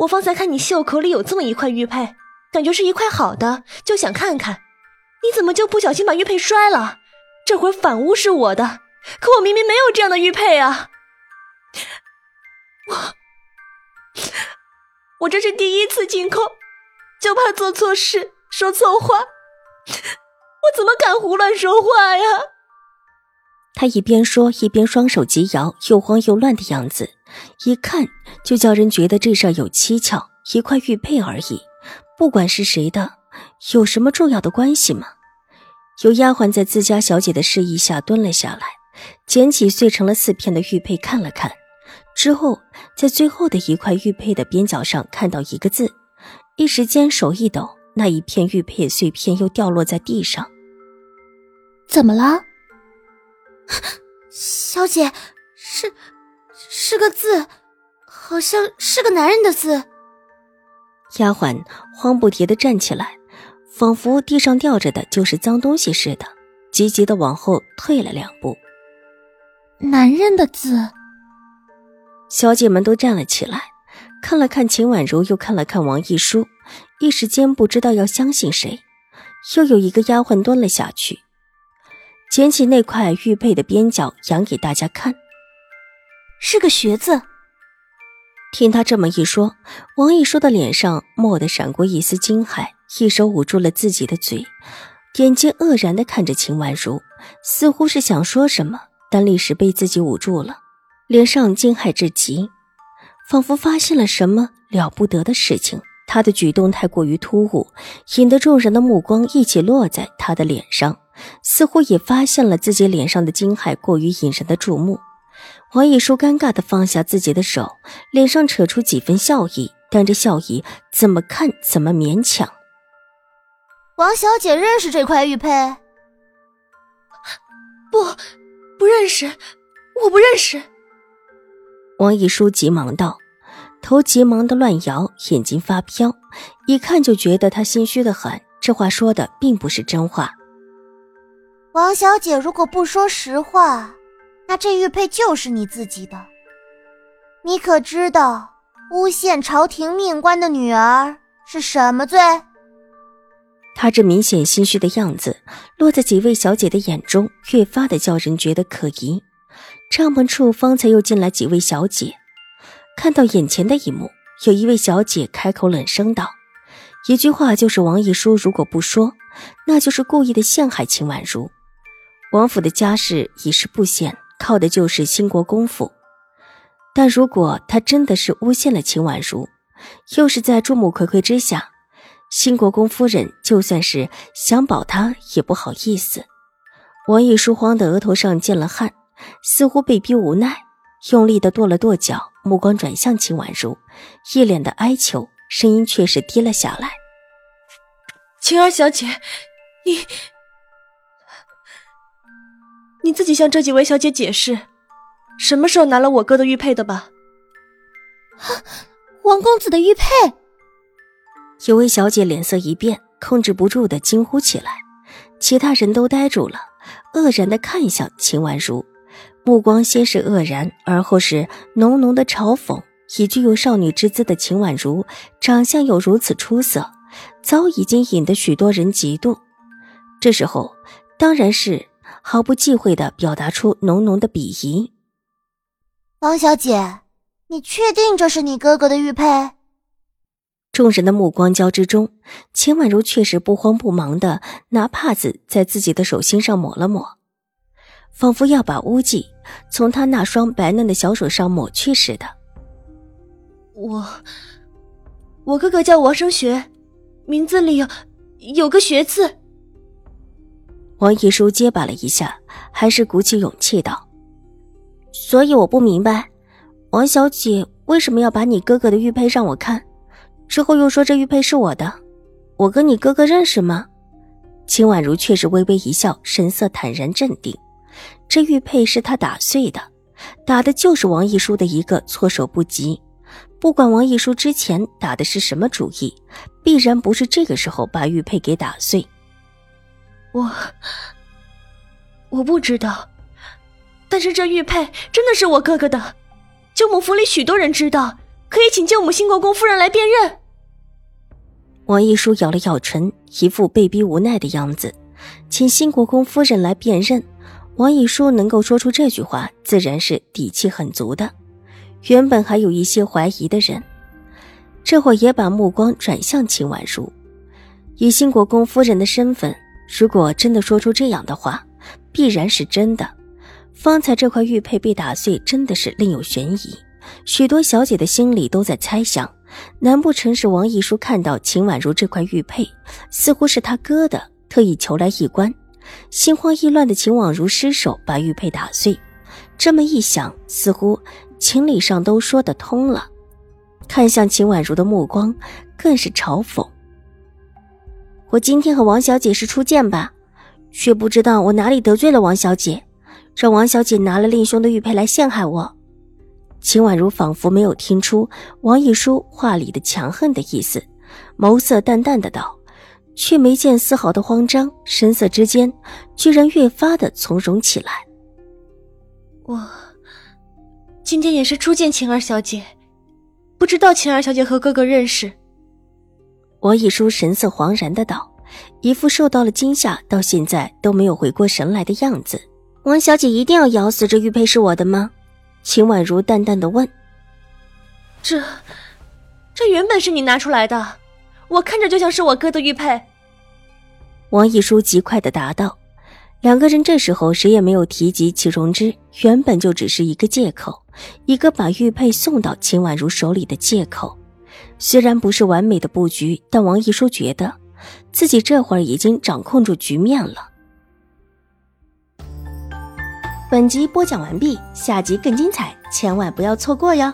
我方才看你袖口里有这么一块玉佩，感觉是一块好的，就想看看，你怎么就不小心把玉佩摔了？这会儿反诬是我的，可我明明没有这样的玉佩啊！我我这是第一次进宫，就怕做错事、说错话，我怎么敢胡乱说话呀？他一边说一边双手急摇，又慌又乱的样子。一看就叫人觉得这事儿有蹊跷，一块玉佩而已，不管是谁的，有什么重要的关系吗？有丫鬟在自家小姐的示意下蹲了下来，捡起碎成了四片的玉佩看了看，之后在最后的一块玉佩的边角上看到一个字，一时间手一抖，那一片玉佩碎片又掉落在地上。怎么了，小姐？是。是个字，好像是个男人的字。丫鬟慌不迭的站起来，仿佛地上掉着的就是脏东西似的，急急的往后退了两步。男人的字。小姐们都站了起来，看了看秦婉如，又看了看王一书，一时间不知道要相信谁。又有一个丫鬟蹲了下去，捡起那块玉佩的边角，扬给大家看。是个学字。听他这么一说，王一书的脸上蓦地闪过一丝惊骇，一手捂住了自己的嘴，眼睛愕然的看着秦婉如，似乎是想说什么，但立时被自己捂住了，脸上惊骇至极，仿佛发现了什么了不得的事情。他的举动太过于突兀，引得众人的目光一起落在他的脸上，似乎也发现了自己脸上的惊骇过于引人的注目。王一书尴尬的放下自己的手，脸上扯出几分笑意，但这笑意怎么看怎么勉强。王小姐认识这块玉佩？不，不认识，我不认识。王一书急忙道，头急忙的乱摇，眼睛发飘，一看就觉得他心虚的很。这话说的并不是真话。王小姐如果不说实话。那这玉佩就是你自己的，你可知道诬陷朝廷命官的女儿是什么罪？他这明显心虚的样子，落在几位小姐的眼中，越发的叫人觉得可疑。帐篷处方才又进来几位小姐，看到眼前的一幕，有一位小姐开口冷声道：“一句话就是王一书如果不说，那就是故意的陷害秦婉如。王府的家世已是不显。”靠的就是兴国公府，但如果他真的是诬陷了秦婉如，又是在众目睽睽之下，兴国公夫人就算是想保他也不好意思。王一书慌得额头上见了汗，似乎被逼无奈，用力的跺了跺脚，目光转向秦婉如，一脸的哀求，声音却是低了下来：“晴儿小姐，你……”你自己向这几位小姐解释，什么时候拿了我哥的玉佩的吧？王公子的玉佩！有位小姐脸色一变，控制不住的惊呼起来，其他人都呆住了，愕然的看向秦婉如，目光先是愕然，而后是浓浓的嘲讽。以具有少女之姿的秦婉如，长相又如此出色，早已经引得许多人嫉妒。这时候，当然是。毫不忌讳的表达出浓浓的鄙夷。王小姐，你确定这是你哥哥的玉佩？众人的目光交织中，秦婉如确实不慌不忙的拿帕子在自己的手心上抹了抹，仿佛要把污迹从他那双白嫩的小手上抹去似的。我，我哥哥叫王生学，名字里有有个学字。王一书结巴了一下，还是鼓起勇气道：“所以我不明白，王小姐为什么要把你哥哥的玉佩让我看？之后又说这玉佩是我的，我跟你哥哥认识吗？秦婉如却是微微一笑，神色坦然镇定。这玉佩是他打碎的，打的就是王一书的一个措手不及。不管王一书之前打的是什么主意，必然不是这个时候把玉佩给打碎。我我不知道，但是这玉佩真的是我哥哥的。舅母府里许多人知道，可以请舅母新国公夫人来辨认。王一书咬了咬唇，一副被逼无奈的样子。请新国公夫人来辨认，王一书能够说出这句话，自然是底气很足的。原本还有一些怀疑的人，这会也把目光转向秦婉如。以新国公夫人的身份，如果真的说出这样的话，必然是真的。方才这块玉佩被打碎，真的是另有悬疑。许多小姐的心里都在猜想：难不成是王一书看到秦婉如这块玉佩，似乎是他割的，特意求来一观？心慌意乱的秦婉如失手把玉佩打碎。这么一想，似乎……情理上都说得通了，看向秦婉如的目光更是嘲讽。我今天和王小姐是初见吧，却不知道我哪里得罪了王小姐，让王小姐拿了令兄的玉佩来陷害我。秦婉如仿佛没有听出王一书话里的强恨的意思，眸色淡淡的道，却没见丝毫的慌张，神色之间居然越发的从容起来。我。今天也是初见晴儿小姐，不知道晴儿小姐和哥哥认识。王一书神色惶然的道，一副受到了惊吓，到现在都没有回过神来的样子。王小姐一定要咬死这玉佩是我的吗？秦婉如淡淡的问。这，这原本是你拿出来的，我看着就像是我哥的玉佩。王一书极快的答道。两个人这时候谁也没有提及祁荣之，原本就只是一个借口，一个把玉佩送到秦婉如手里的借口。虽然不是完美的布局，但王一书觉得自己这会儿已经掌控住局面了。本集播讲完毕，下集更精彩，千万不要错过哟。